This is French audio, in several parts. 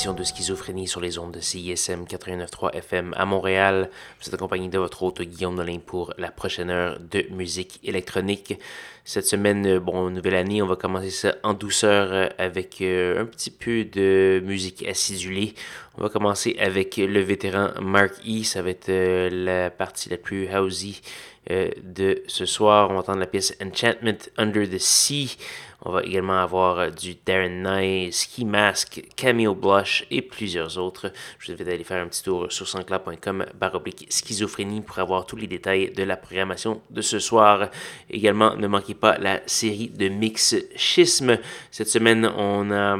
Édition de Schizophrénie sur les ondes de CISM 89.3 FM à Montréal. Vous êtes accompagné de votre hôte Guillaume Nolin pour la prochaine heure de musique électronique. Cette semaine, euh, bon, nouvelle année, on va commencer ça en douceur euh, avec euh, un petit peu de musique acidulée. On va commencer avec le vétéran Mark E. Ça va être la partie la plus housey de ce soir. On va entendre la pièce Enchantment Under the Sea. On va également avoir euh, du Darren Nye, Ski Mask, Cameo Blush et plusieurs autres. Je vous invite à aller faire un petit tour sur sanscloud.com baroblique schizophrénie pour avoir tous les détails de la programmation de ce soir. Également, ne manquez pas la série de mix schisme. Cette semaine, on a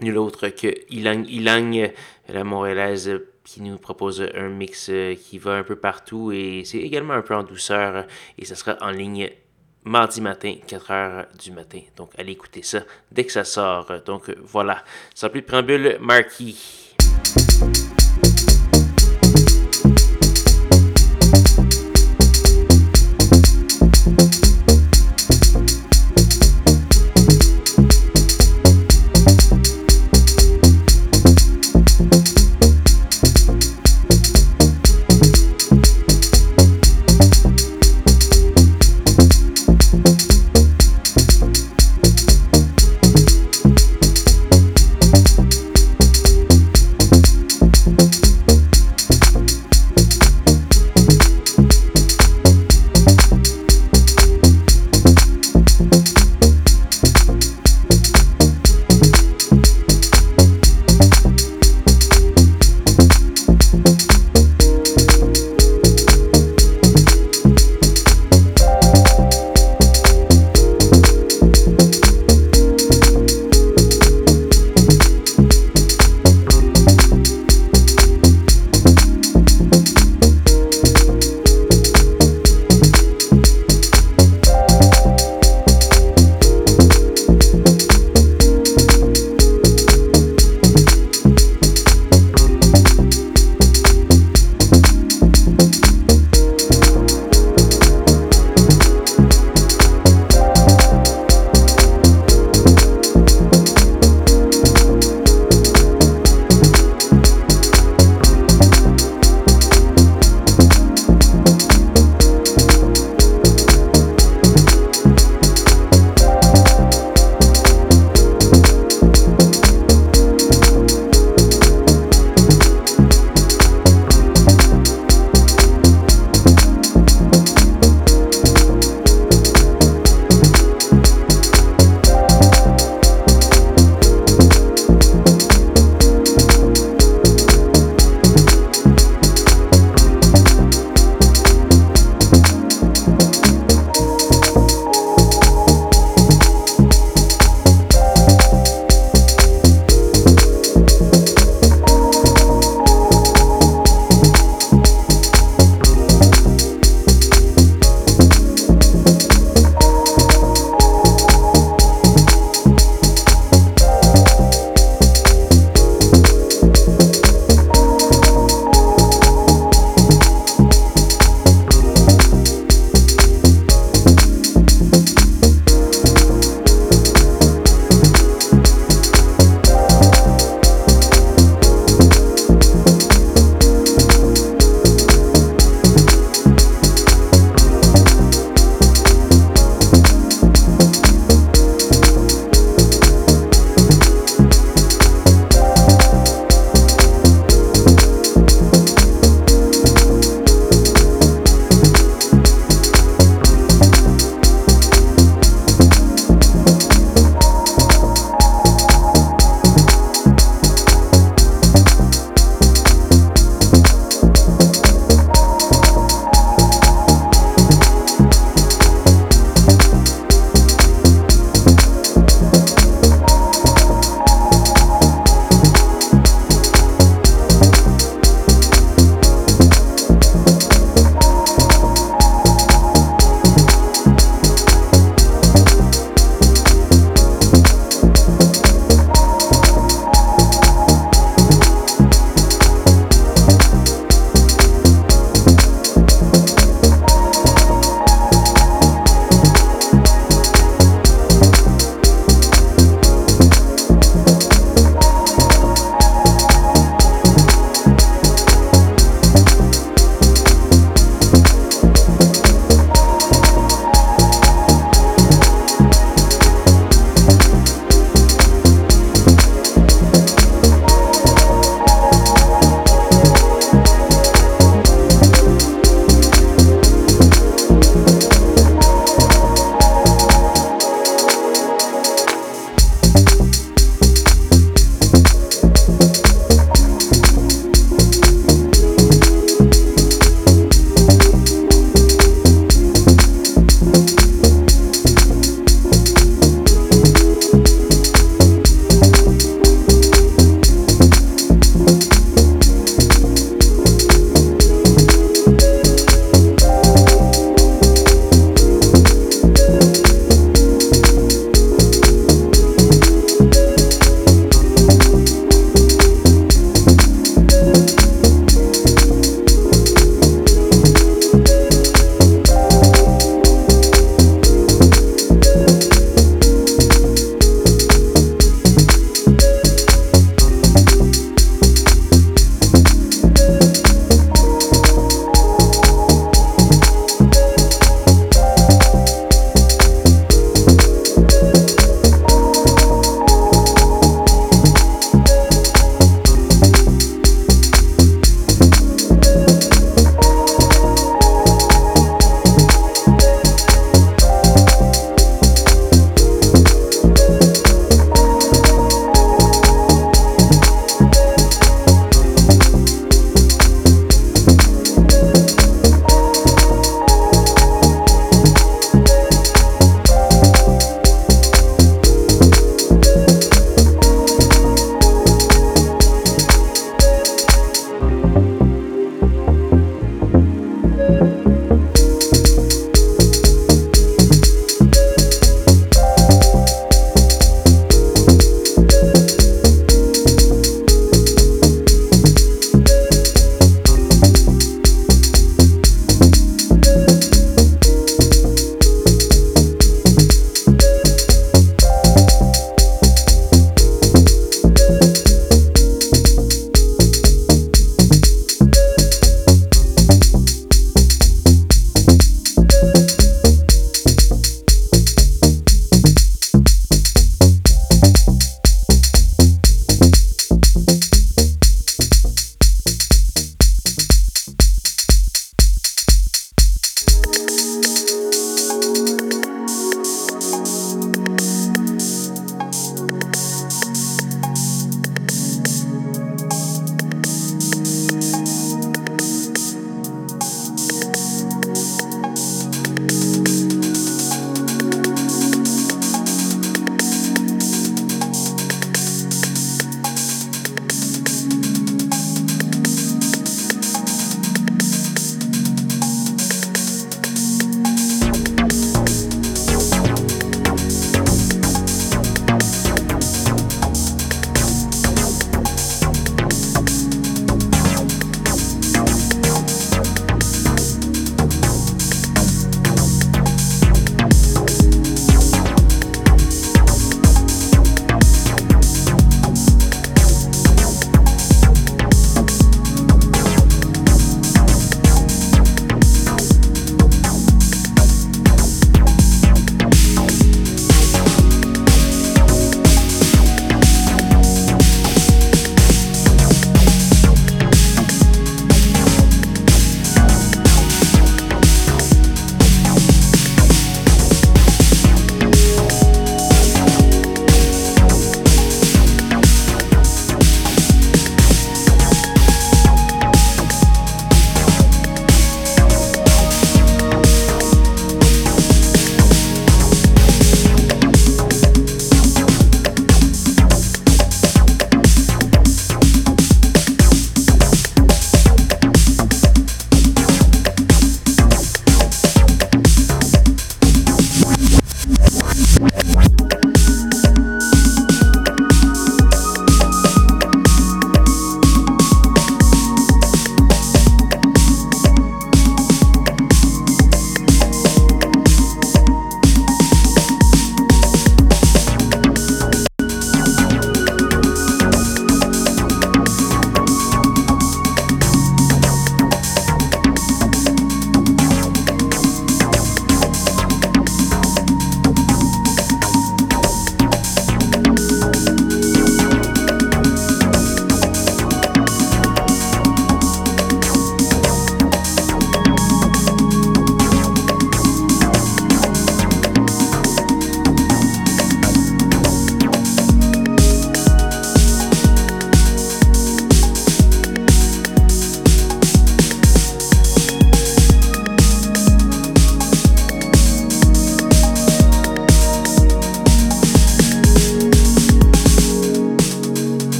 nul autre que Ilang Ilang, la montréalaise qui nous propose un mix euh, qui va un peu partout et c'est également un peu en douceur et ça sera en ligne mardi matin, 4 heures du matin. Donc, allez écouter ça dès que ça sort. Donc, voilà. Sans plus de préambule, Marquis.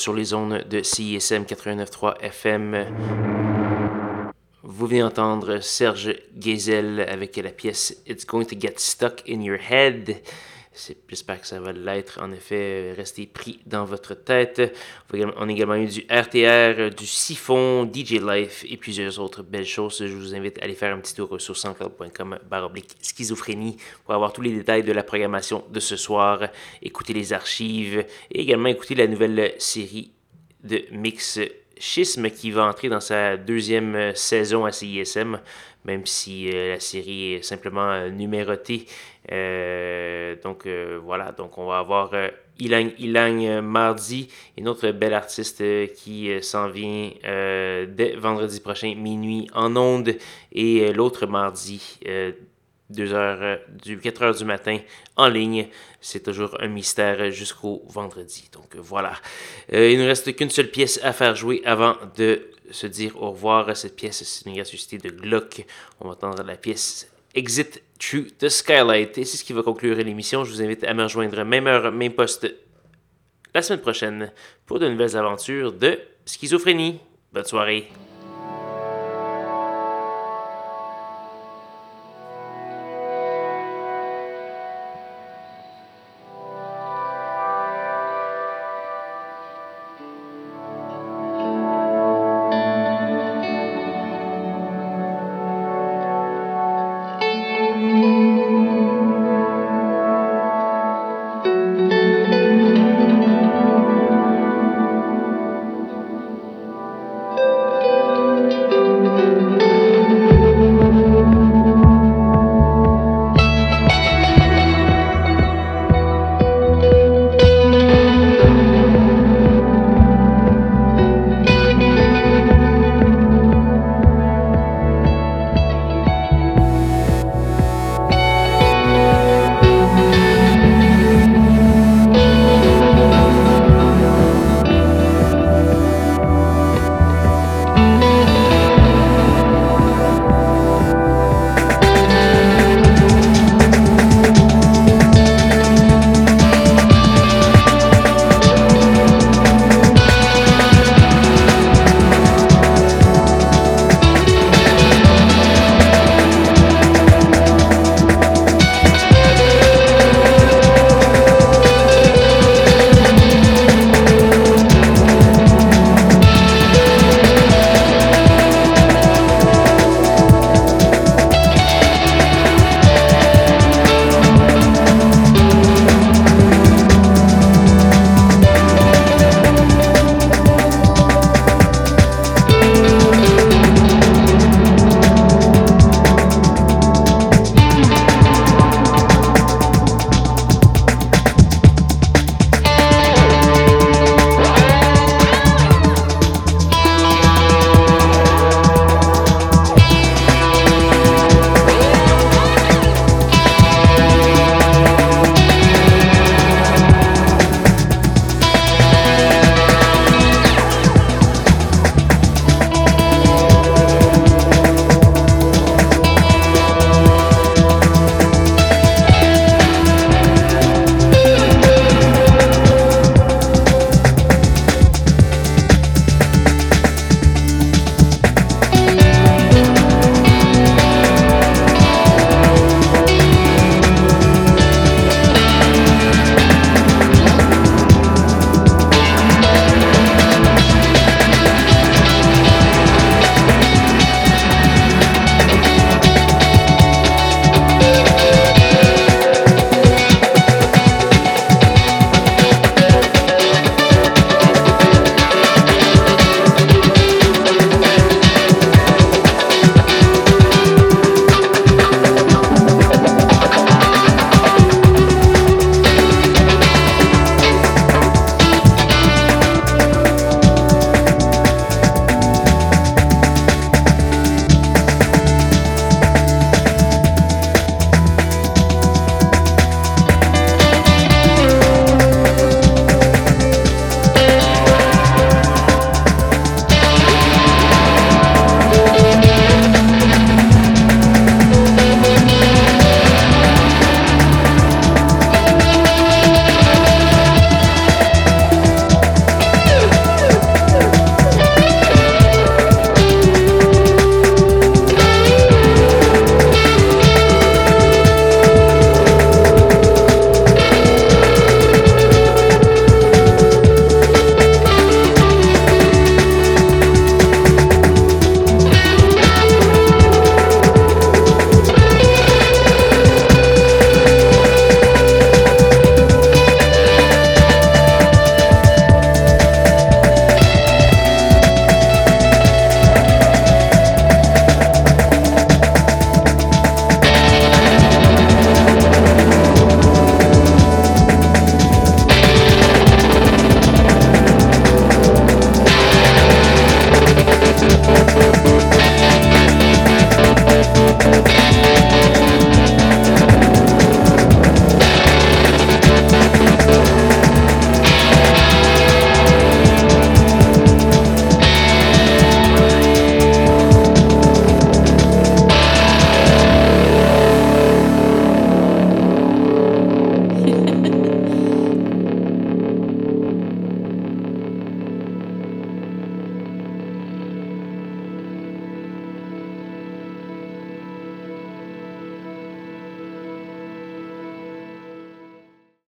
Sur les zones de CISM 89.3 FM, vous venez entendre Serge Geisel avec la pièce It's Going to Get Stuck in Your Head. J'espère que ça va l'être. En effet, restez pris dans votre tête. On a également eu du RTR, du Siphon, DJ Life et plusieurs autres belles choses. Je vous invite à aller faire un petit tour sur soundcloud.com baroblique schizophrénie pour avoir tous les détails de la programmation de ce soir, écouter les archives et également écouter la nouvelle série de Mix Schisme qui va entrer dans sa deuxième saison à CISM, même si euh, la série est simplement euh, numérotée. Euh, donc euh, voilà, donc on va avoir euh, Ilang Ilang mardi, une autre belle artiste qui s'en vient dès vendredi prochain, minuit en ondes, et l'autre mardi, euh, 2 heures, du 4 heures du matin en ligne. C'est toujours un mystère jusqu'au vendredi. Donc voilà. Il ne reste qu'une seule pièce à faire jouer avant de se dire au revoir. Cette pièce, c'est une gracieuseté de Glock. On va entendre la pièce Exit Through the Skylight. Et c'est ce qui va conclure l'émission. Je vous invite à me rejoindre même heure, même poste la semaine prochaine pour de nouvelles aventures de schizophrénie. Bonne soirée.